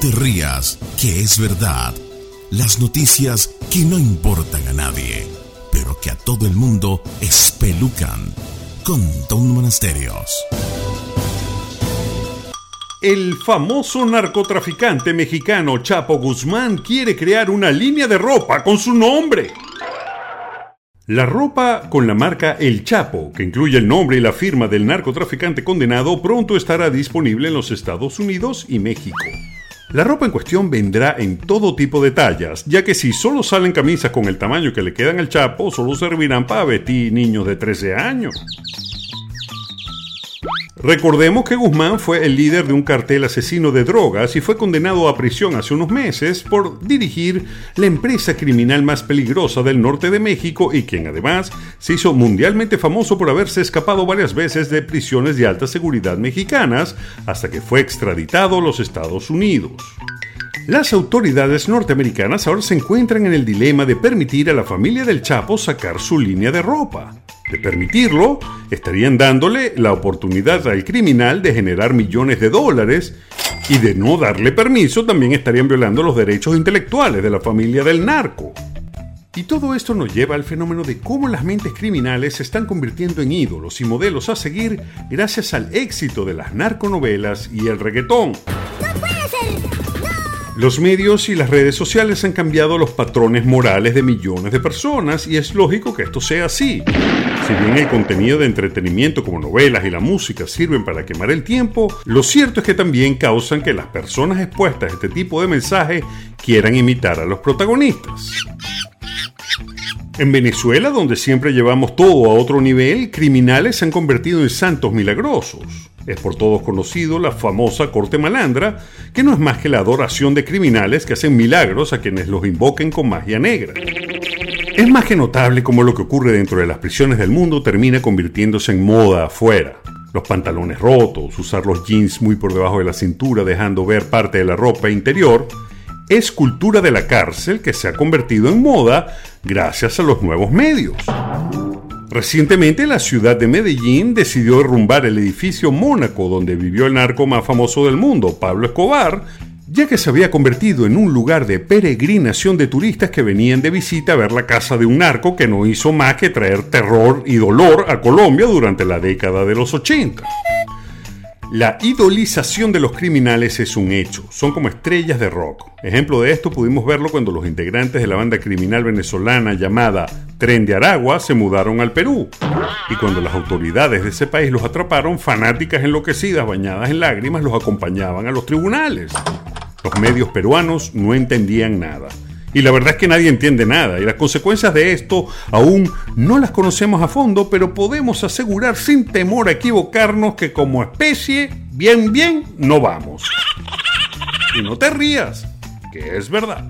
te rías, que es verdad. Las noticias que no importan a nadie, pero que a todo el mundo espelucan. Con Don Monasterios. El famoso narcotraficante mexicano Chapo Guzmán quiere crear una línea de ropa con su nombre. La ropa con la marca El Chapo, que incluye el nombre y la firma del narcotraficante condenado, pronto estará disponible en los Estados Unidos y México. La ropa en cuestión vendrá en todo tipo de tallas, ya que si solo salen camisas con el tamaño que le quedan al Chapo, solo servirán para vestir niños de 13 años. Recordemos que Guzmán fue el líder de un cartel asesino de drogas y fue condenado a prisión hace unos meses por dirigir la empresa criminal más peligrosa del norte de México y quien además se hizo mundialmente famoso por haberse escapado varias veces de prisiones de alta seguridad mexicanas hasta que fue extraditado a los Estados Unidos. Las autoridades norteamericanas ahora se encuentran en el dilema de permitir a la familia del Chapo sacar su línea de ropa. De permitirlo, estarían dándole la oportunidad al criminal de generar millones de dólares y de no darle permiso también estarían violando los derechos intelectuales de la familia del narco. Y todo esto nos lleva al fenómeno de cómo las mentes criminales se están convirtiendo en ídolos y modelos a seguir gracias al éxito de las narconovelas y el reggaetón. Los medios y las redes sociales han cambiado los patrones morales de millones de personas y es lógico que esto sea así. Si bien el contenido de entretenimiento como novelas y la música sirven para quemar el tiempo, lo cierto es que también causan que las personas expuestas a este tipo de mensajes quieran imitar a los protagonistas. En Venezuela, donde siempre llevamos todo a otro nivel, criminales se han convertido en santos milagrosos. Es por todos conocido la famosa corte malandra, que no es más que la adoración de criminales que hacen milagros a quienes los invoquen con magia negra. Es más que notable cómo lo que ocurre dentro de las prisiones del mundo termina convirtiéndose en moda afuera. Los pantalones rotos, usar los jeans muy por debajo de la cintura dejando ver parte de la ropa interior, es cultura de la cárcel que se ha convertido en moda gracias a los nuevos medios. Recientemente la ciudad de Medellín decidió derrumbar el edificio Mónaco donde vivió el narco más famoso del mundo, Pablo Escobar, ya que se había convertido en un lugar de peregrinación de turistas que venían de visita a ver la casa de un narco que no hizo más que traer terror y dolor a Colombia durante la década de los 80. La idolización de los criminales es un hecho, son como estrellas de rock. Ejemplo de esto pudimos verlo cuando los integrantes de la banda criminal venezolana llamada Tren de Aragua se mudaron al Perú. Y cuando las autoridades de ese país los atraparon, fanáticas enloquecidas bañadas en lágrimas los acompañaban a los tribunales. Los medios peruanos no entendían nada. Y la verdad es que nadie entiende nada y las consecuencias de esto aún no las conocemos a fondo, pero podemos asegurar sin temor a equivocarnos que como especie, bien, bien, no vamos. Y no te rías, que es verdad.